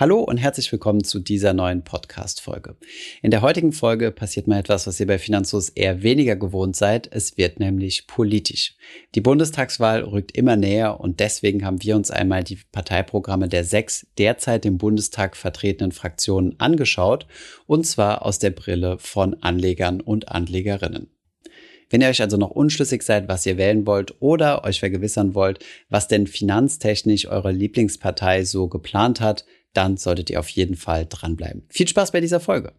Hallo und herzlich willkommen zu dieser neuen Podcast-Folge. In der heutigen Folge passiert mal etwas, was ihr bei Finanzos eher weniger gewohnt seid. Es wird nämlich politisch. Die Bundestagswahl rückt immer näher und deswegen haben wir uns einmal die Parteiprogramme der sechs derzeit im Bundestag vertretenen Fraktionen angeschaut und zwar aus der Brille von Anlegern und Anlegerinnen. Wenn ihr euch also noch unschlüssig seid, was ihr wählen wollt oder euch vergewissern wollt, was denn finanztechnisch eure Lieblingspartei so geplant hat, dann solltet ihr auf jeden Fall dranbleiben. Viel Spaß bei dieser Folge.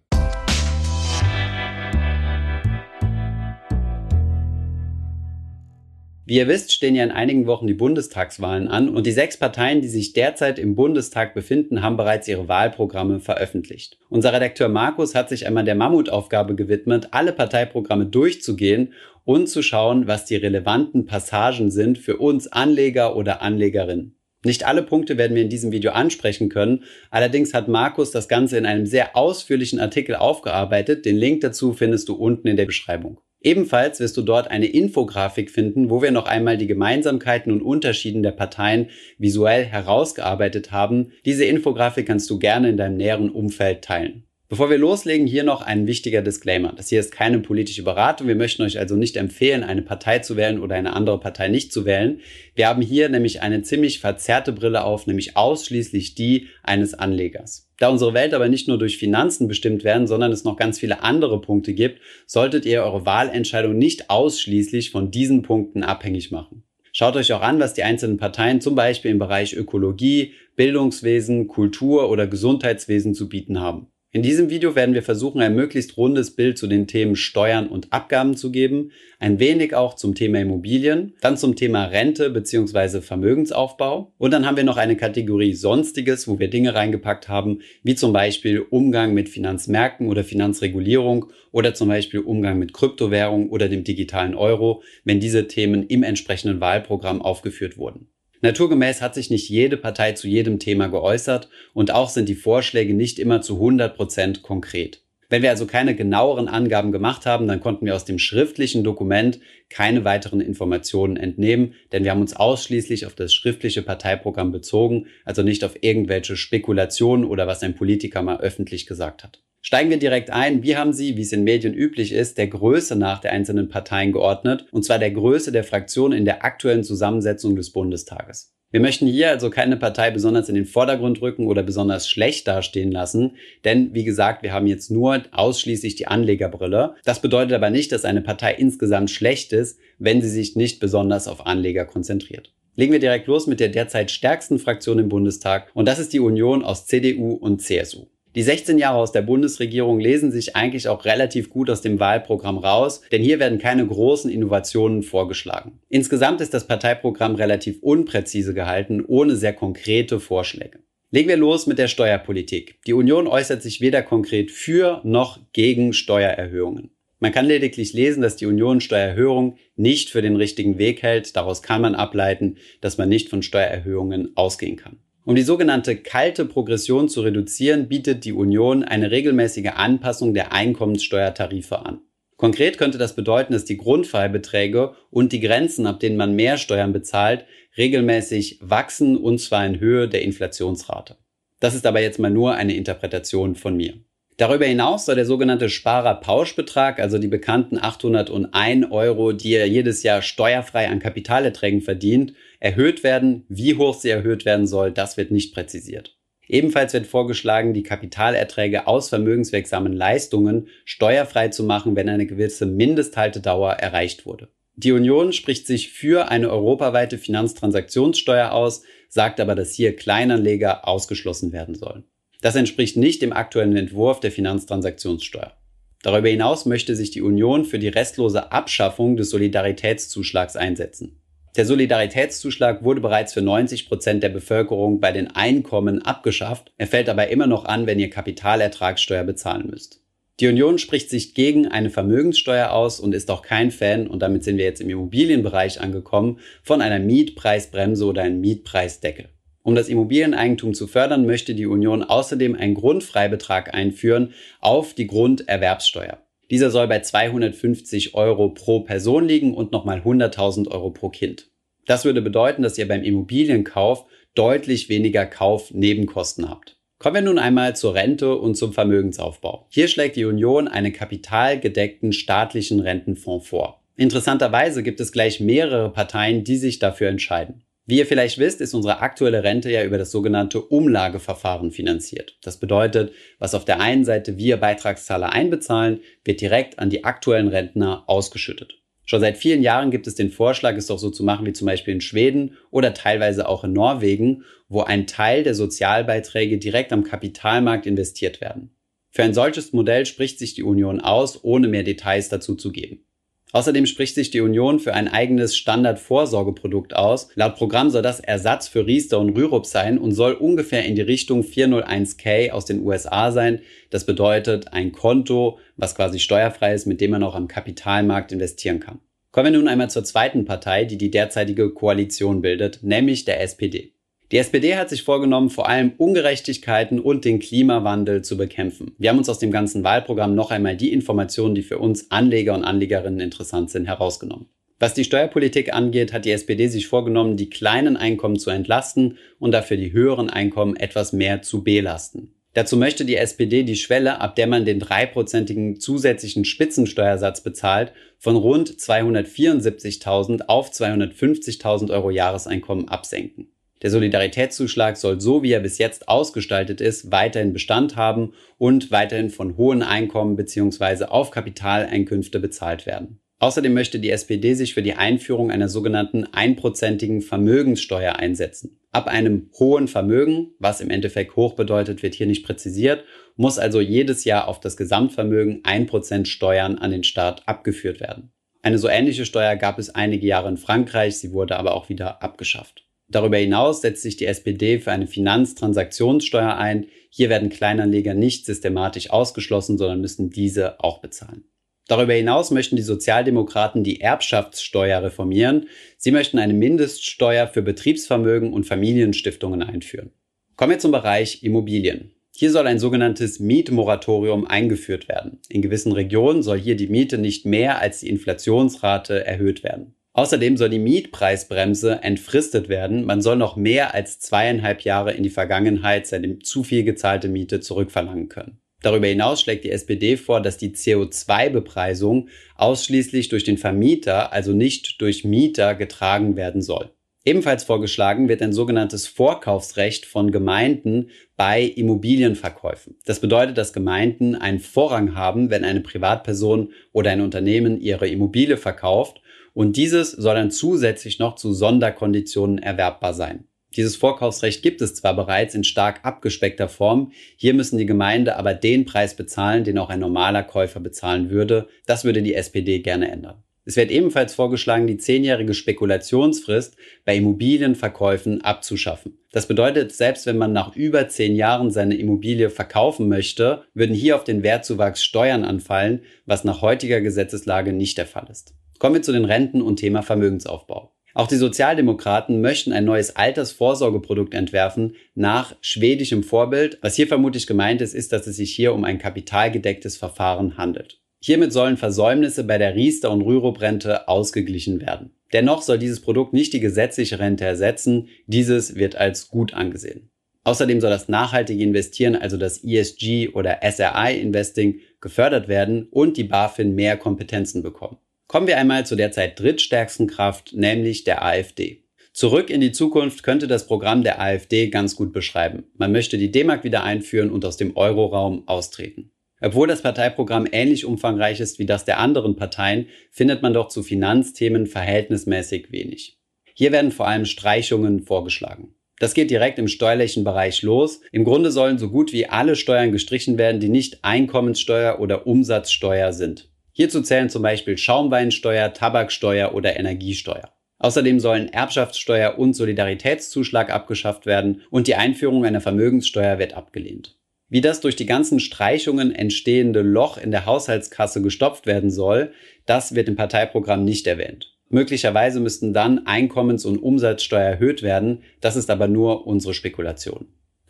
Wie ihr wisst, stehen ja in einigen Wochen die Bundestagswahlen an und die sechs Parteien, die sich derzeit im Bundestag befinden, haben bereits ihre Wahlprogramme veröffentlicht. Unser Redakteur Markus hat sich einmal der Mammutaufgabe gewidmet, alle Parteiprogramme durchzugehen und zu schauen, was die relevanten Passagen sind für uns Anleger oder Anlegerinnen. Nicht alle Punkte werden wir in diesem Video ansprechen können. Allerdings hat Markus das Ganze in einem sehr ausführlichen Artikel aufgearbeitet. Den Link dazu findest du unten in der Beschreibung. Ebenfalls wirst du dort eine Infografik finden, wo wir noch einmal die Gemeinsamkeiten und Unterschieden der Parteien visuell herausgearbeitet haben. Diese Infografik kannst du gerne in deinem näheren Umfeld teilen. Bevor wir loslegen, hier noch ein wichtiger Disclaimer. Das hier ist keine politische Beratung. Wir möchten euch also nicht empfehlen, eine Partei zu wählen oder eine andere Partei nicht zu wählen. Wir haben hier nämlich eine ziemlich verzerrte Brille auf, nämlich ausschließlich die eines Anlegers. Da unsere Welt aber nicht nur durch Finanzen bestimmt werden, sondern es noch ganz viele andere Punkte gibt, solltet ihr eure Wahlentscheidung nicht ausschließlich von diesen Punkten abhängig machen. Schaut euch auch an, was die einzelnen Parteien zum Beispiel im Bereich Ökologie, Bildungswesen, Kultur oder Gesundheitswesen zu bieten haben. In diesem Video werden wir versuchen, ein möglichst rundes Bild zu den Themen Steuern und Abgaben zu geben, ein wenig auch zum Thema Immobilien, dann zum Thema Rente bzw. Vermögensaufbau und dann haben wir noch eine Kategorie Sonstiges, wo wir Dinge reingepackt haben, wie zum Beispiel Umgang mit Finanzmärkten oder Finanzregulierung oder zum Beispiel Umgang mit Kryptowährung oder dem digitalen Euro, wenn diese Themen im entsprechenden Wahlprogramm aufgeführt wurden. Naturgemäß hat sich nicht jede Partei zu jedem Thema geäußert und auch sind die Vorschläge nicht immer zu 100 Prozent konkret. Wenn wir also keine genaueren Angaben gemacht haben, dann konnten wir aus dem schriftlichen Dokument keine weiteren Informationen entnehmen, denn wir haben uns ausschließlich auf das schriftliche Parteiprogramm bezogen, also nicht auf irgendwelche Spekulationen oder was ein Politiker mal öffentlich gesagt hat. Steigen wir direkt ein. Wie haben Sie, wie es in Medien üblich ist, der Größe nach der einzelnen Parteien geordnet, und zwar der Größe der Fraktionen in der aktuellen Zusammensetzung des Bundestages. Wir möchten hier also keine Partei besonders in den Vordergrund rücken oder besonders schlecht dastehen lassen, denn wie gesagt, wir haben jetzt nur ausschließlich die Anlegerbrille. Das bedeutet aber nicht, dass eine Partei insgesamt schlecht ist, wenn sie sich nicht besonders auf Anleger konzentriert. Legen wir direkt los mit der derzeit stärksten Fraktion im Bundestag und das ist die Union aus CDU und CSU. Die 16 Jahre aus der Bundesregierung lesen sich eigentlich auch relativ gut aus dem Wahlprogramm raus, denn hier werden keine großen Innovationen vorgeschlagen. Insgesamt ist das Parteiprogramm relativ unpräzise gehalten, ohne sehr konkrete Vorschläge. Legen wir los mit der Steuerpolitik. Die Union äußert sich weder konkret für noch gegen Steuererhöhungen. Man kann lediglich lesen, dass die Union Steuererhöhungen nicht für den richtigen Weg hält. Daraus kann man ableiten, dass man nicht von Steuererhöhungen ausgehen kann. Um die sogenannte kalte Progression zu reduzieren, bietet die Union eine regelmäßige Anpassung der Einkommenssteuertarife an. Konkret könnte das bedeuten, dass die Grundfreibeträge und die Grenzen, ab denen man mehr Steuern bezahlt, regelmäßig wachsen und zwar in Höhe der Inflationsrate. Das ist aber jetzt mal nur eine Interpretation von mir. Darüber hinaus soll der sogenannte Sparerpauschbetrag, also die bekannten 801 Euro, die er jedes Jahr steuerfrei an Kapitalerträgen verdient, erhöht werden. Wie hoch sie erhöht werden soll, das wird nicht präzisiert. Ebenfalls wird vorgeschlagen, die Kapitalerträge aus vermögenswirksamen Leistungen steuerfrei zu machen, wenn eine gewisse Mindesthaltedauer erreicht wurde. Die Union spricht sich für eine europaweite Finanztransaktionssteuer aus, sagt aber, dass hier Kleinanleger ausgeschlossen werden sollen. Das entspricht nicht dem aktuellen Entwurf der Finanztransaktionssteuer. Darüber hinaus möchte sich die Union für die restlose Abschaffung des Solidaritätszuschlags einsetzen. Der Solidaritätszuschlag wurde bereits für 90 Prozent der Bevölkerung bei den Einkommen abgeschafft. Er fällt aber immer noch an, wenn ihr Kapitalertragssteuer bezahlen müsst. Die Union spricht sich gegen eine Vermögenssteuer aus und ist auch kein Fan, und damit sind wir jetzt im Immobilienbereich angekommen, von einer Mietpreisbremse oder einem Mietpreisdeckel. Um das Immobilieneigentum zu fördern, möchte die Union außerdem einen Grundfreibetrag einführen auf die Grunderwerbssteuer. Dieser soll bei 250 Euro pro Person liegen und nochmal 100.000 Euro pro Kind. Das würde bedeuten, dass ihr beim Immobilienkauf deutlich weniger Kaufnebenkosten habt. Kommen wir nun einmal zur Rente und zum Vermögensaufbau. Hier schlägt die Union einen kapitalgedeckten staatlichen Rentenfonds vor. Interessanterweise gibt es gleich mehrere Parteien, die sich dafür entscheiden. Wie ihr vielleicht wisst, ist unsere aktuelle Rente ja über das sogenannte Umlageverfahren finanziert. Das bedeutet, was auf der einen Seite wir Beitragszahler einbezahlen, wird direkt an die aktuellen Rentner ausgeschüttet. Schon seit vielen Jahren gibt es den Vorschlag, es doch so zu machen wie zum Beispiel in Schweden oder teilweise auch in Norwegen, wo ein Teil der Sozialbeiträge direkt am Kapitalmarkt investiert werden. Für ein solches Modell spricht sich die Union aus, ohne mehr Details dazu zu geben. Außerdem spricht sich die Union für ein eigenes Standardvorsorgeprodukt aus. Laut Programm soll das Ersatz für Riester und Rürup sein und soll ungefähr in die Richtung 401k aus den USA sein. Das bedeutet ein Konto, was quasi steuerfrei ist, mit dem man auch am Kapitalmarkt investieren kann. Kommen wir nun einmal zur zweiten Partei, die die derzeitige Koalition bildet, nämlich der SPD. Die SPD hat sich vorgenommen, vor allem Ungerechtigkeiten und den Klimawandel zu bekämpfen. Wir haben uns aus dem ganzen Wahlprogramm noch einmal die Informationen, die für uns Anleger und Anlegerinnen interessant sind, herausgenommen. Was die Steuerpolitik angeht, hat die SPD sich vorgenommen, die kleinen Einkommen zu entlasten und dafür die höheren Einkommen etwas mehr zu belasten. Dazu möchte die SPD die Schwelle, ab der man den dreiprozentigen zusätzlichen Spitzensteuersatz bezahlt, von rund 274.000 auf 250.000 Euro Jahreseinkommen absenken. Der Solidaritätszuschlag soll so, wie er bis jetzt ausgestaltet ist, weiterhin Bestand haben und weiterhin von hohen Einkommen bzw. auf Kapitaleinkünfte bezahlt werden. Außerdem möchte die SPD sich für die Einführung einer sogenannten einprozentigen Vermögenssteuer einsetzen. Ab einem hohen Vermögen, was im Endeffekt hoch bedeutet, wird hier nicht präzisiert, muss also jedes Jahr auf das Gesamtvermögen ein Prozent Steuern an den Staat abgeführt werden. Eine so ähnliche Steuer gab es einige Jahre in Frankreich, sie wurde aber auch wieder abgeschafft. Darüber hinaus setzt sich die SPD für eine Finanztransaktionssteuer ein. Hier werden Kleinanleger nicht systematisch ausgeschlossen, sondern müssen diese auch bezahlen. Darüber hinaus möchten die Sozialdemokraten die Erbschaftssteuer reformieren. Sie möchten eine Mindeststeuer für Betriebsvermögen und Familienstiftungen einführen. Kommen wir zum Bereich Immobilien. Hier soll ein sogenanntes Mietmoratorium eingeführt werden. In gewissen Regionen soll hier die Miete nicht mehr als die Inflationsrate erhöht werden. Außerdem soll die Mietpreisbremse entfristet werden. Man soll noch mehr als zweieinhalb Jahre in die Vergangenheit seine zu viel gezahlte Miete zurückverlangen können. Darüber hinaus schlägt die SPD vor, dass die CO2-Bepreisung ausschließlich durch den Vermieter, also nicht durch Mieter, getragen werden soll. Ebenfalls vorgeschlagen wird ein sogenanntes Vorkaufsrecht von Gemeinden bei Immobilienverkäufen. Das bedeutet, dass Gemeinden einen Vorrang haben, wenn eine Privatperson oder ein Unternehmen ihre Immobilie verkauft und dieses soll dann zusätzlich noch zu Sonderkonditionen erwerbbar sein. Dieses Vorkaufsrecht gibt es zwar bereits in stark abgespeckter Form, hier müssen die Gemeinde aber den Preis bezahlen, den auch ein normaler Käufer bezahlen würde. Das würde die SPD gerne ändern. Es wird ebenfalls vorgeschlagen, die zehnjährige Spekulationsfrist bei Immobilienverkäufen abzuschaffen. Das bedeutet, selbst wenn man nach über zehn Jahren seine Immobilie verkaufen möchte, würden hier auf den Wertzuwachs Steuern anfallen, was nach heutiger Gesetzeslage nicht der Fall ist. Kommen wir zu den Renten und Thema Vermögensaufbau. Auch die Sozialdemokraten möchten ein neues Altersvorsorgeprodukt entwerfen nach schwedischem Vorbild. Was hier vermutlich gemeint ist, ist, dass es sich hier um ein kapitalgedecktes Verfahren handelt. Hiermit sollen Versäumnisse bei der Riester- und Rürup-Rente ausgeglichen werden. Dennoch soll dieses Produkt nicht die gesetzliche Rente ersetzen, dieses wird als gut angesehen. Außerdem soll das nachhaltige Investieren, also das ESG oder SRI Investing, gefördert werden und die BaFin mehr Kompetenzen bekommen. Kommen wir einmal zu derzeit drittstärksten Kraft, nämlich der AfD. Zurück in die Zukunft könnte das Programm der AfD ganz gut beschreiben. Man möchte die D-Mark wieder einführen und aus dem Euroraum austreten. Obwohl das Parteiprogramm ähnlich umfangreich ist wie das der anderen Parteien, findet man doch zu Finanzthemen verhältnismäßig wenig. Hier werden vor allem Streichungen vorgeschlagen. Das geht direkt im steuerlichen Bereich los. Im Grunde sollen so gut wie alle Steuern gestrichen werden, die nicht Einkommenssteuer oder Umsatzsteuer sind. Hierzu zählen zum Beispiel Schaumweinsteuer, Tabaksteuer oder Energiesteuer. Außerdem sollen Erbschaftssteuer und Solidaritätszuschlag abgeschafft werden und die Einführung einer Vermögenssteuer wird abgelehnt. Wie das durch die ganzen Streichungen entstehende Loch in der Haushaltskasse gestopft werden soll, das wird im Parteiprogramm nicht erwähnt. Möglicherweise müssten dann Einkommens- und Umsatzsteuer erhöht werden, das ist aber nur unsere Spekulation.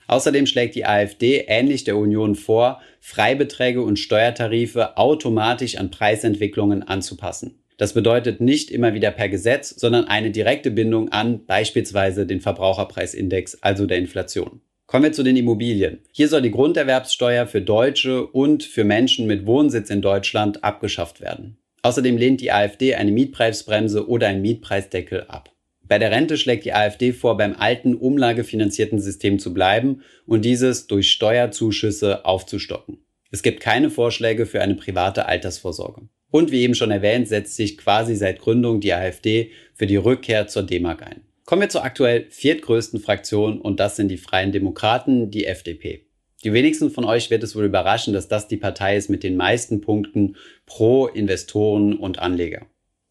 Außerdem schlägt die AfD ähnlich der Union vor, Freibeträge und Steuertarife automatisch an Preisentwicklungen anzupassen. Das bedeutet nicht immer wieder per Gesetz, sondern eine direkte Bindung an beispielsweise den Verbraucherpreisindex, also der Inflation. Kommen wir zu den Immobilien. Hier soll die Grunderwerbssteuer für Deutsche und für Menschen mit Wohnsitz in Deutschland abgeschafft werden. Außerdem lehnt die AfD eine Mietpreisbremse oder einen Mietpreisdeckel ab. Bei der Rente schlägt die AfD vor, beim alten umlagefinanzierten System zu bleiben und dieses durch Steuerzuschüsse aufzustocken. Es gibt keine Vorschläge für eine private Altersvorsorge. Und wie eben schon erwähnt, setzt sich quasi seit Gründung die AfD für die Rückkehr zur D-Mark ein. Kommen wir zur aktuell viertgrößten Fraktion und das sind die Freien Demokraten, die FDP. Die wenigsten von euch wird es wohl überraschen, dass das die Partei ist mit den meisten Punkten pro Investoren und Anleger.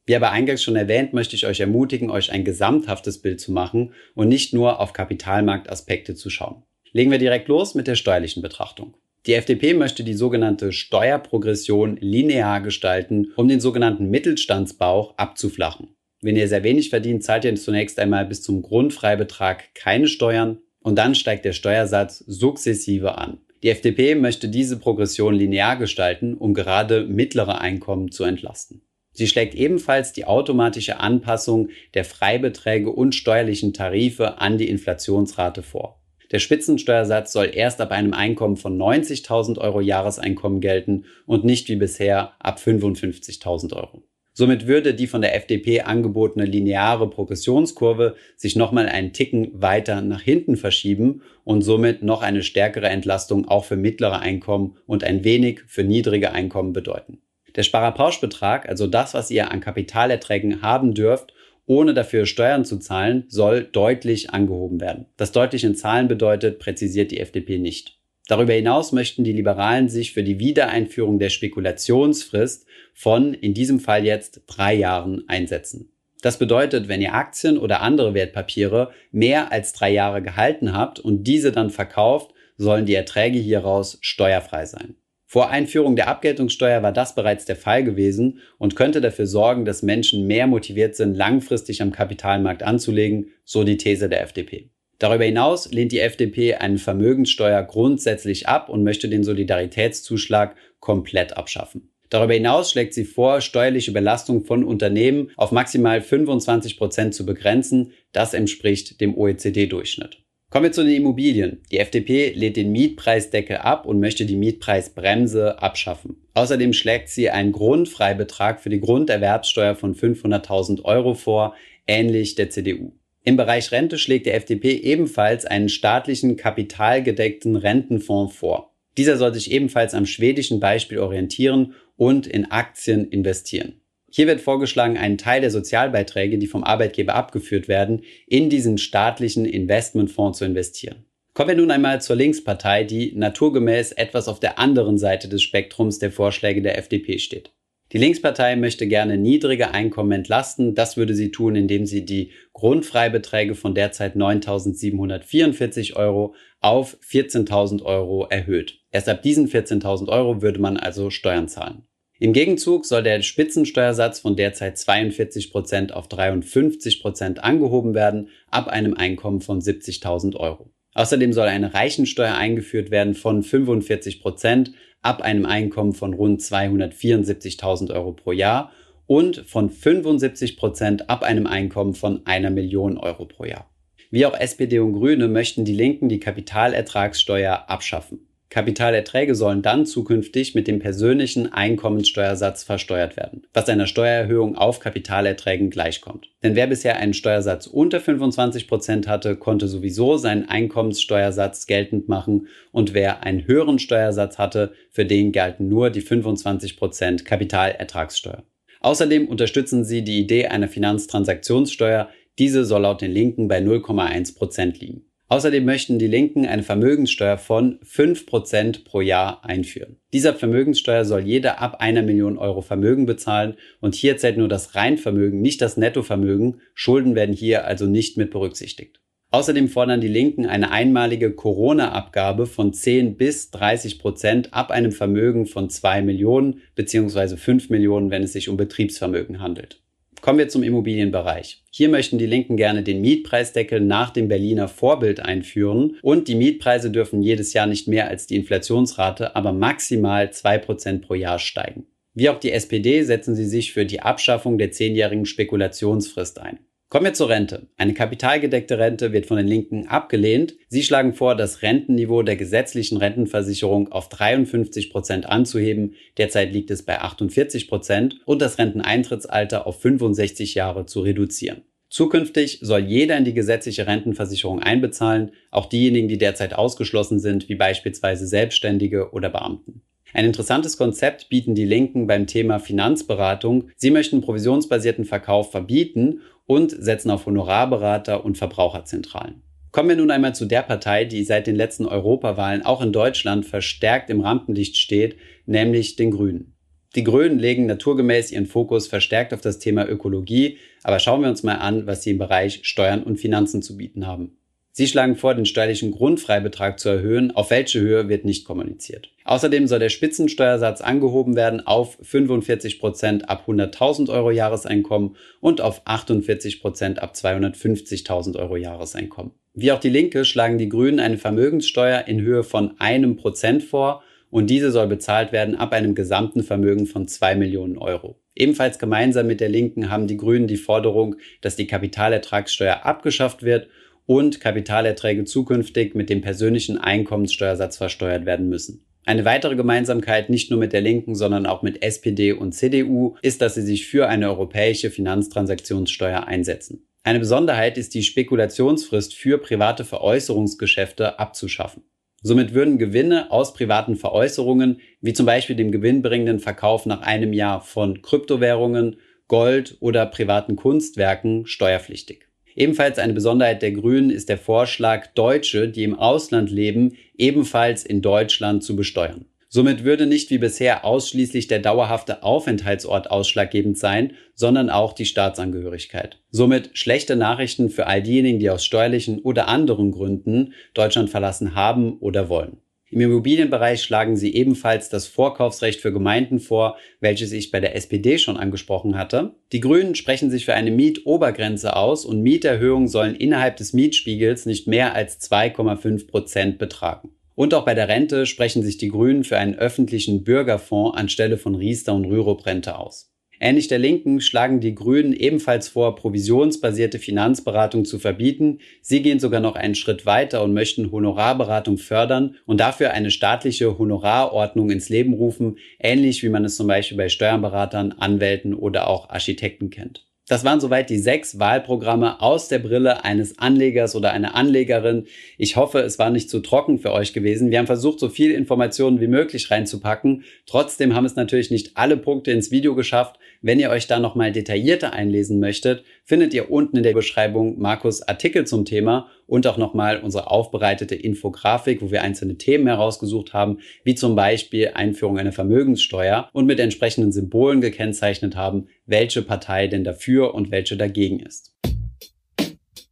Wie aber eingangs schon erwähnt, möchte ich euch ermutigen, euch ein gesamthaftes Bild zu machen und nicht nur auf Kapitalmarktaspekte zu schauen. Legen wir direkt los mit der steuerlichen Betrachtung. Die FDP möchte die sogenannte Steuerprogression linear gestalten, um den sogenannten Mittelstandsbauch abzuflachen. Wenn ihr sehr wenig verdient, zahlt ihr zunächst einmal bis zum Grundfreibetrag keine Steuern und dann steigt der Steuersatz sukzessive an. Die FDP möchte diese Progression linear gestalten, um gerade mittlere Einkommen zu entlasten. Sie schlägt ebenfalls die automatische Anpassung der Freibeträge und steuerlichen Tarife an die Inflationsrate vor. Der Spitzensteuersatz soll erst ab einem Einkommen von 90.000 Euro Jahreseinkommen gelten und nicht wie bisher ab 55.000 Euro. Somit würde die von der FDP angebotene lineare Progressionskurve sich nochmal einen Ticken weiter nach hinten verschieben und somit noch eine stärkere Entlastung auch für mittlere Einkommen und ein wenig für niedrige Einkommen bedeuten. Der Sparerpauschbetrag, also das, was ihr an Kapitalerträgen haben dürft, ohne dafür Steuern zu zahlen, soll deutlich angehoben werden. Das deutlich in Zahlen bedeutet, präzisiert die FDP nicht. Darüber hinaus möchten die Liberalen sich für die Wiedereinführung der Spekulationsfrist von in diesem Fall jetzt drei Jahren einsetzen. Das bedeutet, wenn ihr Aktien oder andere Wertpapiere mehr als drei Jahre gehalten habt und diese dann verkauft, sollen die Erträge hieraus steuerfrei sein. Vor Einführung der Abgeltungssteuer war das bereits der Fall gewesen und könnte dafür sorgen, dass Menschen mehr motiviert sind, langfristig am Kapitalmarkt anzulegen, so die These der FDP. Darüber hinaus lehnt die FDP eine Vermögenssteuer grundsätzlich ab und möchte den Solidaritätszuschlag komplett abschaffen. Darüber hinaus schlägt sie vor, steuerliche Belastung von Unternehmen auf maximal 25 Prozent zu begrenzen. Das entspricht dem OECD-Durchschnitt. Kommen wir zu den Immobilien. Die FDP lehnt den Mietpreisdeckel ab und möchte die Mietpreisbremse abschaffen. Außerdem schlägt sie einen Grundfreibetrag für die Grunderwerbssteuer von 500.000 Euro vor, ähnlich der CDU. Im Bereich Rente schlägt der FDP ebenfalls einen staatlichen kapitalgedeckten Rentenfonds vor. Dieser soll sich ebenfalls am schwedischen Beispiel orientieren und in Aktien investieren. Hier wird vorgeschlagen, einen Teil der Sozialbeiträge, die vom Arbeitgeber abgeführt werden, in diesen staatlichen Investmentfonds zu investieren. Kommen wir nun einmal zur Linkspartei, die naturgemäß etwas auf der anderen Seite des Spektrums der Vorschläge der FDP steht. Die Linkspartei möchte gerne niedrige Einkommen entlasten. Das würde sie tun, indem sie die Grundfreibeträge von derzeit 9.744 Euro auf 14.000 Euro erhöht. Erst ab diesen 14.000 Euro würde man also Steuern zahlen. Im Gegenzug soll der Spitzensteuersatz von derzeit 42 Prozent auf 53 Prozent angehoben werden, ab einem Einkommen von 70.000 Euro. Außerdem soll eine Reichensteuer eingeführt werden von 45 Prozent ab einem Einkommen von rund 274.000 Euro pro Jahr und von 75 Prozent ab einem Einkommen von einer Million Euro pro Jahr. Wie auch SPD und Grüne möchten die Linken die Kapitalertragssteuer abschaffen. Kapitalerträge sollen dann zukünftig mit dem persönlichen Einkommenssteuersatz versteuert werden, was einer Steuererhöhung auf Kapitalerträgen gleichkommt. Denn wer bisher einen Steuersatz unter 25 Prozent hatte, konnte sowieso seinen Einkommenssteuersatz geltend machen und wer einen höheren Steuersatz hatte, für den galten nur die 25 Prozent Kapitalertragssteuer. Außerdem unterstützen sie die Idee einer Finanztransaktionssteuer, diese soll laut den Linken bei 0,1 Prozent liegen. Außerdem möchten die Linken eine Vermögenssteuer von 5% pro Jahr einführen. Dieser Vermögenssteuer soll jeder ab einer Million Euro Vermögen bezahlen und hier zählt nur das Reinvermögen, nicht das Nettovermögen. Schulden werden hier also nicht mit berücksichtigt. Außerdem fordern die Linken eine einmalige Corona-Abgabe von 10 bis 30 Prozent ab einem Vermögen von 2 Millionen bzw. 5 Millionen, wenn es sich um Betriebsvermögen handelt. Kommen wir zum Immobilienbereich. Hier möchten die Linken gerne den Mietpreisdeckel nach dem Berliner Vorbild einführen und die Mietpreise dürfen jedes Jahr nicht mehr als die Inflationsrate, aber maximal 2% pro Jahr steigen. Wie auch die SPD setzen sie sich für die Abschaffung der zehnjährigen Spekulationsfrist ein. Kommen wir zur Rente. Eine kapitalgedeckte Rente wird von den Linken abgelehnt. Sie schlagen vor, das Rentenniveau der gesetzlichen Rentenversicherung auf 53 Prozent anzuheben. Derzeit liegt es bei 48 Prozent und das Renteneintrittsalter auf 65 Jahre zu reduzieren. Zukünftig soll jeder in die gesetzliche Rentenversicherung einbezahlen, auch diejenigen, die derzeit ausgeschlossen sind, wie beispielsweise Selbstständige oder Beamten. Ein interessantes Konzept bieten die Linken beim Thema Finanzberatung. Sie möchten provisionsbasierten Verkauf verbieten und setzen auf Honorarberater und Verbraucherzentralen. Kommen wir nun einmal zu der Partei, die seit den letzten Europawahlen auch in Deutschland verstärkt im Rampenlicht steht, nämlich den Grünen. Die Grünen legen naturgemäß ihren Fokus verstärkt auf das Thema Ökologie, aber schauen wir uns mal an, was sie im Bereich Steuern und Finanzen zu bieten haben. Sie schlagen vor, den steuerlichen Grundfreibetrag zu erhöhen, auf welche Höhe wird nicht kommuniziert. Außerdem soll der Spitzensteuersatz angehoben werden auf 45 Prozent ab 100.000 Euro Jahreseinkommen und auf 48 Prozent ab 250.000 Euro Jahreseinkommen. Wie auch die Linke schlagen die Grünen eine Vermögenssteuer in Höhe von einem Prozent vor und diese soll bezahlt werden ab einem gesamten Vermögen von 2 Millionen Euro. Ebenfalls gemeinsam mit der Linken haben die Grünen die Forderung, dass die Kapitalertragssteuer abgeschafft wird und Kapitalerträge zukünftig mit dem persönlichen Einkommenssteuersatz versteuert werden müssen. Eine weitere Gemeinsamkeit nicht nur mit der Linken, sondern auch mit SPD und CDU ist, dass sie sich für eine europäische Finanztransaktionssteuer einsetzen. Eine Besonderheit ist die Spekulationsfrist für private Veräußerungsgeschäfte abzuschaffen. Somit würden Gewinne aus privaten Veräußerungen, wie zum Beispiel dem gewinnbringenden Verkauf nach einem Jahr von Kryptowährungen, Gold oder privaten Kunstwerken, steuerpflichtig. Ebenfalls eine Besonderheit der Grünen ist der Vorschlag, Deutsche, die im Ausland leben, ebenfalls in Deutschland zu besteuern. Somit würde nicht wie bisher ausschließlich der dauerhafte Aufenthaltsort ausschlaggebend sein, sondern auch die Staatsangehörigkeit. Somit schlechte Nachrichten für all diejenigen, die aus steuerlichen oder anderen Gründen Deutschland verlassen haben oder wollen. Im Immobilienbereich schlagen sie ebenfalls das Vorkaufsrecht für Gemeinden vor, welches ich bei der SPD schon angesprochen hatte. Die Grünen sprechen sich für eine Mietobergrenze aus und Mieterhöhungen sollen innerhalb des Mietspiegels nicht mehr als 2,5 Prozent betragen. Und auch bei der Rente sprechen sich die Grünen für einen öffentlichen Bürgerfonds anstelle von Riester und Rürup-Rente aus. Ähnlich der Linken schlagen die Grünen ebenfalls vor, provisionsbasierte Finanzberatung zu verbieten. Sie gehen sogar noch einen Schritt weiter und möchten Honorarberatung fördern und dafür eine staatliche Honorarordnung ins Leben rufen, ähnlich wie man es zum Beispiel bei Steuerberatern, Anwälten oder auch Architekten kennt. Das waren soweit die sechs Wahlprogramme aus der Brille eines Anlegers oder einer Anlegerin. Ich hoffe, es war nicht zu trocken für euch gewesen. Wir haben versucht, so viel Informationen wie möglich reinzupacken. Trotzdem haben es natürlich nicht alle Punkte ins Video geschafft. Wenn ihr euch da nochmal detaillierter einlesen möchtet, findet ihr unten in der Beschreibung Markus Artikel zum Thema und auch nochmal unsere aufbereitete Infografik, wo wir einzelne Themen herausgesucht haben, wie zum Beispiel Einführung einer Vermögenssteuer und mit entsprechenden Symbolen gekennzeichnet haben, welche Partei denn dafür und welche dagegen ist.